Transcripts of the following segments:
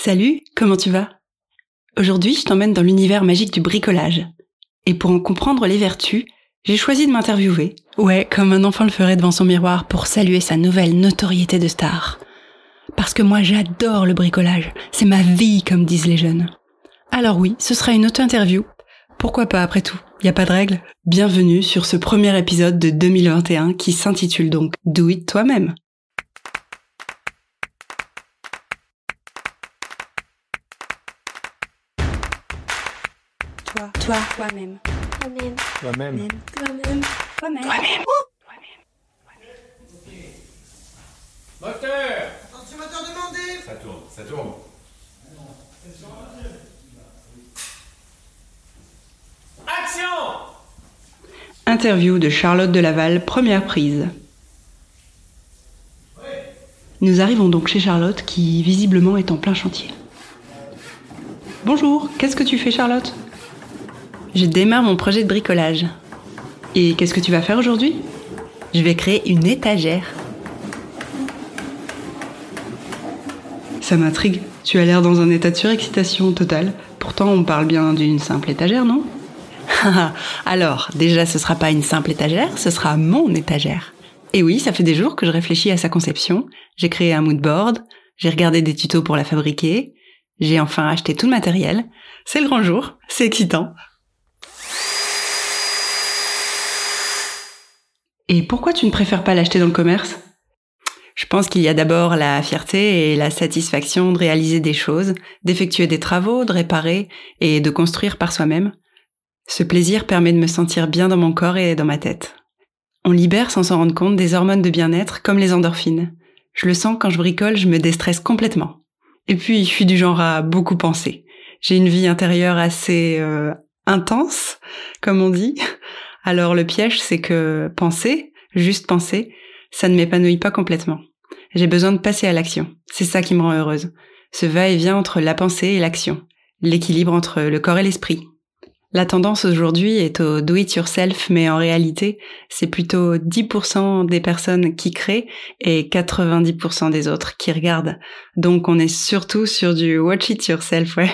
Salut, comment tu vas? Aujourd'hui, je t'emmène dans l'univers magique du bricolage. Et pour en comprendre les vertus, j'ai choisi de m'interviewer. Ouais, comme un enfant le ferait devant son miroir pour saluer sa nouvelle notoriété de star. Parce que moi, j'adore le bricolage. C'est ma vie, comme disent les jeunes. Alors oui, ce sera une auto-interview. Pourquoi pas après tout? Y a pas de règle? Bienvenue sur ce premier épisode de 2021 qui s'intitule donc Do It Toi-même. Toi, toi, toi-même. Toi-même. Toi-même. Toi-même. Toi-même. Toi-même. Moteur Attention, moteur demandé Ça tourne, ça tourne. Action Interview de Charlotte de Laval, première prise. Nous arrivons donc chez Charlotte qui visiblement est en plein chantier. Bonjour, qu'est-ce que tu fais Charlotte? Je démarre mon projet de bricolage. Et qu'est-ce que tu vas faire aujourd'hui? Je vais créer une étagère. Ça m'intrigue. Tu as l'air dans un état de surexcitation totale. Pourtant, on parle bien d'une simple étagère, non? Alors, déjà, ce sera pas une simple étagère, ce sera mon étagère. Et oui, ça fait des jours que je réfléchis à sa conception. J'ai créé un mood board, j'ai regardé des tutos pour la fabriquer, j'ai enfin acheté tout le matériel. C'est le grand jour, c'est excitant. Et pourquoi tu ne préfères pas l'acheter dans le commerce? Je pense qu'il y a d'abord la fierté et la satisfaction de réaliser des choses, d'effectuer des travaux, de réparer et de construire par soi-même. Ce plaisir permet de me sentir bien dans mon corps et dans ma tête. On libère sans s'en rendre compte des hormones de bien-être comme les endorphines. Je le sens quand je bricole, je me déstresse complètement. Et puis, je suis du genre à beaucoup penser. J'ai une vie intérieure assez euh, intense, comme on dit. Alors le piège, c'est que penser, juste penser, ça ne m'épanouit pas complètement. J'ai besoin de passer à l'action. C'est ça qui me rend heureuse. Ce va-et-vient entre la pensée et l'action. L'équilibre entre le corps et l'esprit. La tendance aujourd'hui est au do it yourself, mais en réalité, c'est plutôt 10% des personnes qui créent et 90% des autres qui regardent. Donc on est surtout sur du watch it yourself, ouais.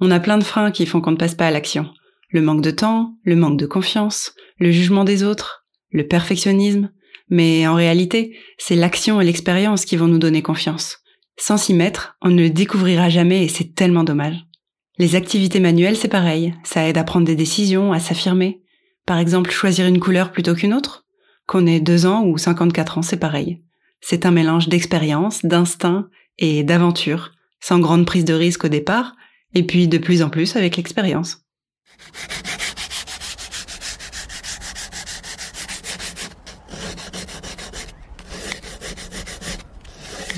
On a plein de freins qui font qu'on ne passe pas à l'action. Le manque de temps, le manque de confiance, le jugement des autres, le perfectionnisme. Mais en réalité, c'est l'action et l'expérience qui vont nous donner confiance. Sans s'y mettre, on ne le découvrira jamais et c'est tellement dommage. Les activités manuelles, c'est pareil. Ça aide à prendre des décisions, à s'affirmer. Par exemple, choisir une couleur plutôt qu'une autre. Qu'on ait deux ans ou 54 ans, c'est pareil. C'est un mélange d'expérience, d'instinct et d'aventure, sans grande prise de risque au départ, et puis de plus en plus avec l'expérience.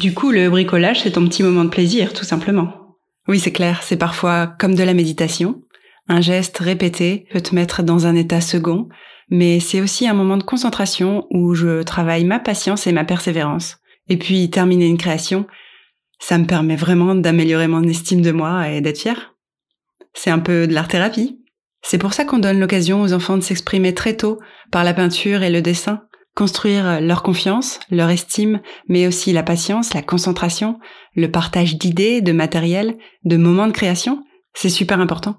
Du coup, le bricolage, c'est ton petit moment de plaisir, tout simplement. Oui, c'est clair, c'est parfois comme de la méditation. Un geste répété peut te mettre dans un état second, mais c'est aussi un moment de concentration où je travaille ma patience et ma persévérance. Et puis, terminer une création, ça me permet vraiment d'améliorer mon estime de moi et d'être fière. C'est un peu de l'art-thérapie. C'est pour ça qu'on donne l'occasion aux enfants de s'exprimer très tôt par la peinture et le dessin, construire leur confiance, leur estime, mais aussi la patience, la concentration, le partage d'idées, de matériel, de moments de création, c'est super important.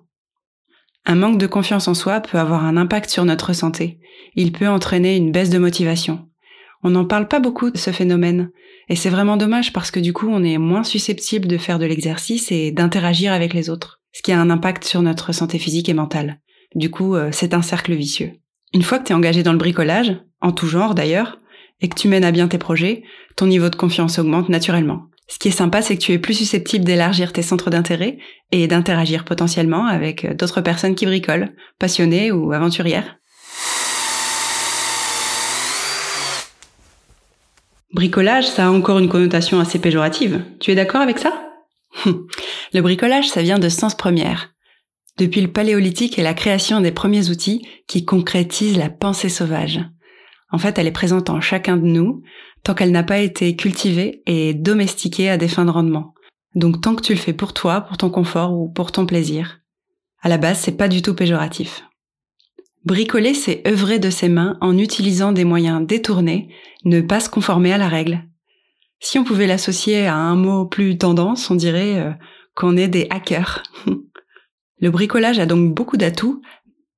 Un manque de confiance en soi peut avoir un impact sur notre santé. Il peut entraîner une baisse de motivation. On n'en parle pas beaucoup de ce phénomène, et c'est vraiment dommage parce que du coup on est moins susceptible de faire de l'exercice et d'interagir avec les autres, ce qui a un impact sur notre santé physique et mentale. Du coup, euh, c'est un cercle vicieux. Une fois que tu es engagé dans le bricolage, en tout genre d'ailleurs, et que tu mènes à bien tes projets, ton niveau de confiance augmente naturellement. Ce qui est sympa, c'est que tu es plus susceptible d'élargir tes centres d'intérêt et d'interagir potentiellement avec d'autres personnes qui bricolent, passionnées ou aventurières. Bricolage, ça a encore une connotation assez péjorative. Tu es d'accord avec ça? Le bricolage, ça vient de sens première. Depuis le paléolithique et la création des premiers outils qui concrétisent la pensée sauvage. En fait, elle est présente en chacun de nous, tant qu'elle n'a pas été cultivée et domestiquée à des fins de rendement. Donc tant que tu le fais pour toi, pour ton confort ou pour ton plaisir. À la base, c'est pas du tout péjoratif. Bricoler, c'est œuvrer de ses mains en utilisant des moyens détournés, ne pas se conformer à la règle. Si on pouvait l'associer à un mot plus tendance, on dirait euh, qu'on est des hackers. le bricolage a donc beaucoup d'atouts,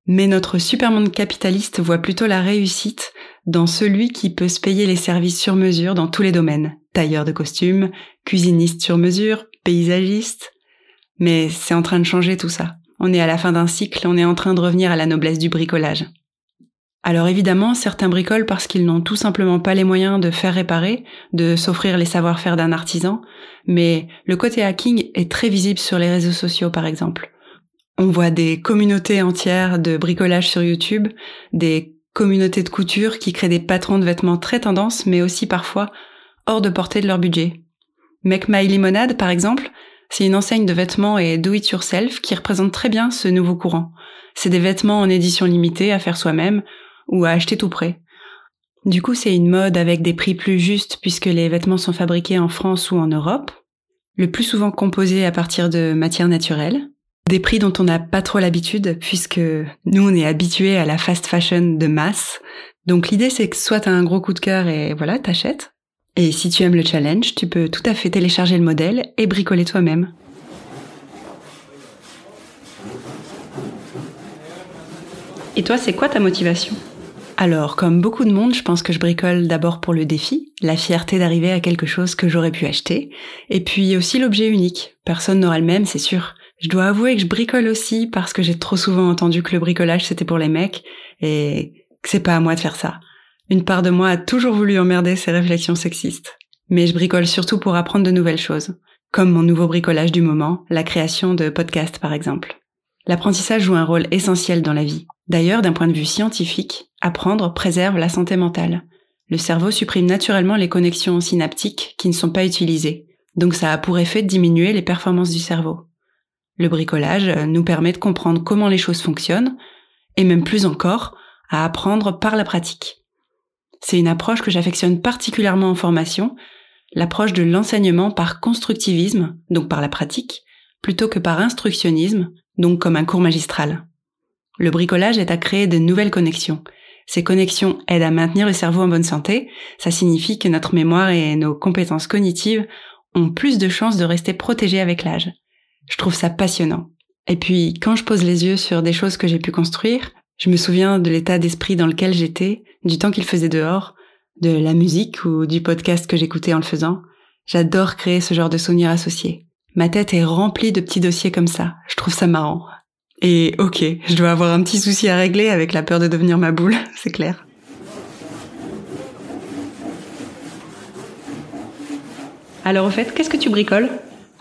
mais notre supermonde capitaliste voit plutôt la réussite dans celui qui peut se payer les services sur mesure dans tous les domaines. Tailleur de costumes, cuisiniste sur mesure, paysagiste. Mais c'est en train de changer tout ça. On est à la fin d'un cycle, on est en train de revenir à la noblesse du bricolage. Alors évidemment, certains bricolent parce qu'ils n'ont tout simplement pas les moyens de faire réparer, de s'offrir les savoir-faire d'un artisan, mais le côté hacking est très visible sur les réseaux sociaux par exemple. On voit des communautés entières de bricolage sur YouTube, des communautés de couture qui créent des patrons de vêtements très tendances, mais aussi parfois hors de portée de leur budget. Make My Limonade, par exemple, c'est une enseigne de vêtements et do it yourself qui représente très bien ce nouveau courant. C'est des vêtements en édition limitée à faire soi-même ou à acheter tout près. Du coup, c'est une mode avec des prix plus justes puisque les vêtements sont fabriqués en France ou en Europe, le plus souvent composés à partir de matières naturelles, des prix dont on n'a pas trop l'habitude puisque nous on est habitués à la fast fashion de masse. Donc l'idée c'est que soit t'as un gros coup de cœur et voilà, t'achètes. Et si tu aimes le challenge, tu peux tout à fait télécharger le modèle et bricoler toi-même. Et toi, c'est quoi ta motivation? Alors, comme beaucoup de monde, je pense que je bricole d'abord pour le défi, la fierté d'arriver à quelque chose que j'aurais pu acheter, et puis aussi l'objet unique. Personne n'aura le même, c'est sûr. Je dois avouer que je bricole aussi parce que j'ai trop souvent entendu que le bricolage c'était pour les mecs, et que c'est pas à moi de faire ça. Une part de moi a toujours voulu emmerder ces réflexions sexistes. Mais je bricole surtout pour apprendre de nouvelles choses, comme mon nouveau bricolage du moment, la création de podcasts par exemple. L'apprentissage joue un rôle essentiel dans la vie. D'ailleurs, d'un point de vue scientifique, apprendre préserve la santé mentale. Le cerveau supprime naturellement les connexions synaptiques qui ne sont pas utilisées, donc ça a pour effet de diminuer les performances du cerveau. Le bricolage nous permet de comprendre comment les choses fonctionnent, et même plus encore, à apprendre par la pratique. C'est une approche que j'affectionne particulièrement en formation, l'approche de l'enseignement par constructivisme, donc par la pratique, plutôt que par instructionnisme, donc comme un cours magistral. Le bricolage est à créer de nouvelles connexions. Ces connexions aident à maintenir le cerveau en bonne santé. Ça signifie que notre mémoire et nos compétences cognitives ont plus de chances de rester protégées avec l'âge. Je trouve ça passionnant. Et puis, quand je pose les yeux sur des choses que j'ai pu construire, je me souviens de l'état d'esprit dans lequel j'étais, du temps qu'il faisait dehors, de la musique ou du podcast que j'écoutais en le faisant. J'adore créer ce genre de souvenirs associés. Ma tête est remplie de petits dossiers comme ça. Je trouve ça marrant. Et ok, je dois avoir un petit souci à régler avec la peur de devenir ma boule, c'est clair. Alors au fait, qu'est-ce que tu bricoles?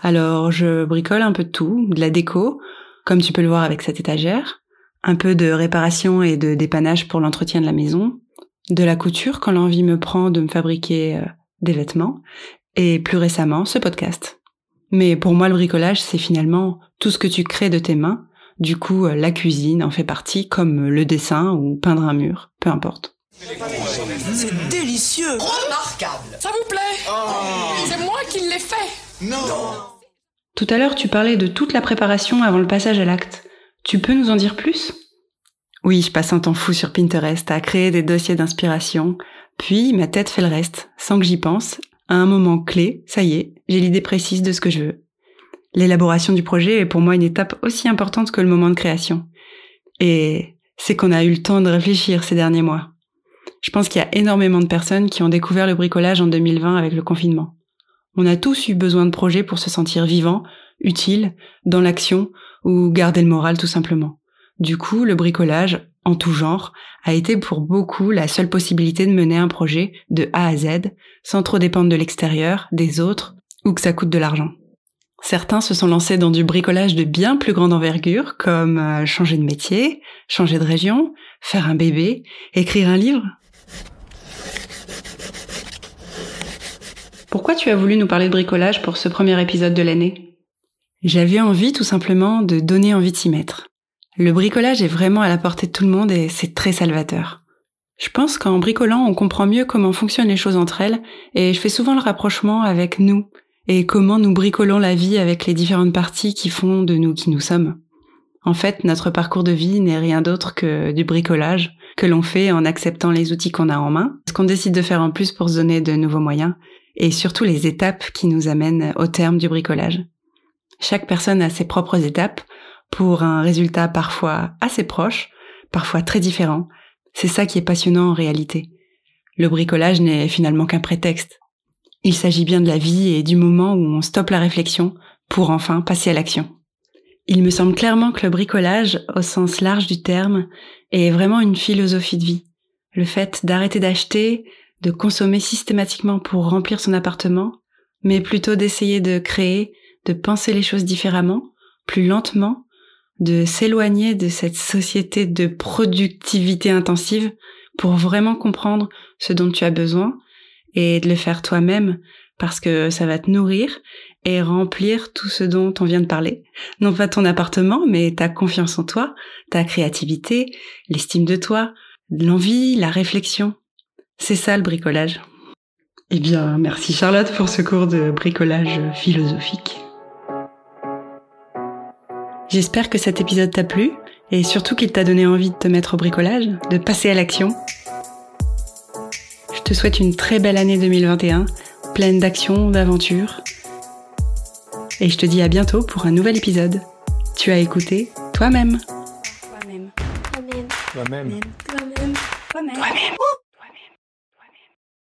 Alors je bricole un peu de tout, de la déco, comme tu peux le voir avec cette étagère, un peu de réparation et de dépannage pour l'entretien de la maison, de la couture quand l'envie me prend de me fabriquer euh, des vêtements, et plus récemment ce podcast. Mais pour moi le bricolage c'est finalement tout ce que tu crées de tes mains, du coup, euh, la cuisine en fait partie, comme le dessin ou peindre un mur, peu importe. C'est délicieux Remarquable Ça vous plaît? Oh. C'est moi qui l'ai fait Non Tout à l'heure, tu parlais de toute la préparation avant le passage à l'acte. Tu peux nous en dire plus? Oui, je passe un temps fou sur Pinterest à créer des dossiers d'inspiration, puis ma tête fait le reste, sans que j'y pense. À un moment clé, ça y est, j'ai l'idée précise de ce que je veux. L'élaboration du projet est pour moi une étape aussi importante que le moment de création. Et c'est qu'on a eu le temps de réfléchir ces derniers mois. Je pense qu'il y a énormément de personnes qui ont découvert le bricolage en 2020 avec le confinement. On a tous eu besoin de projets pour se sentir vivant, utile, dans l'action ou garder le moral tout simplement. Du coup, le bricolage, en tout genre, a été pour beaucoup la seule possibilité de mener un projet de A à Z, sans trop dépendre de l'extérieur, des autres, ou que ça coûte de l'argent. Certains se sont lancés dans du bricolage de bien plus grande envergure, comme euh, changer de métier, changer de région, faire un bébé, écrire un livre. Pourquoi tu as voulu nous parler de bricolage pour ce premier épisode de l'année? J'avais envie tout simplement de donner envie de s'y mettre. Le bricolage est vraiment à la portée de tout le monde et c'est très salvateur. Je pense qu'en bricolant, on comprend mieux comment fonctionnent les choses entre elles et je fais souvent le rapprochement avec nous, et comment nous bricolons la vie avec les différentes parties qui font de nous qui nous sommes. En fait, notre parcours de vie n'est rien d'autre que du bricolage que l'on fait en acceptant les outils qu'on a en main, ce qu'on décide de faire en plus pour se donner de nouveaux moyens, et surtout les étapes qui nous amènent au terme du bricolage. Chaque personne a ses propres étapes pour un résultat parfois assez proche, parfois très différent. C'est ça qui est passionnant en réalité. Le bricolage n'est finalement qu'un prétexte. Il s'agit bien de la vie et du moment où on stoppe la réflexion pour enfin passer à l'action. Il me semble clairement que le bricolage, au sens large du terme, est vraiment une philosophie de vie. Le fait d'arrêter d'acheter, de consommer systématiquement pour remplir son appartement, mais plutôt d'essayer de créer, de penser les choses différemment, plus lentement, de s'éloigner de cette société de productivité intensive pour vraiment comprendre ce dont tu as besoin et de le faire toi-même parce que ça va te nourrir et remplir tout ce dont on vient de parler. Non pas ton appartement, mais ta confiance en toi, ta créativité, l'estime de toi, l'envie, la réflexion. C'est ça le bricolage. Eh bien, merci Charlotte pour ce cours de bricolage philosophique. J'espère que cet épisode t'a plu et surtout qu'il t'a donné envie de te mettre au bricolage, de passer à l'action. Je te souhaite une très belle année 2021, pleine d'actions, d'aventures. Et je te dis à bientôt pour un nouvel épisode. Tu as écouté toi-même. Toi-même. Toi-même. Toi-même. Toi-même. Toi-même.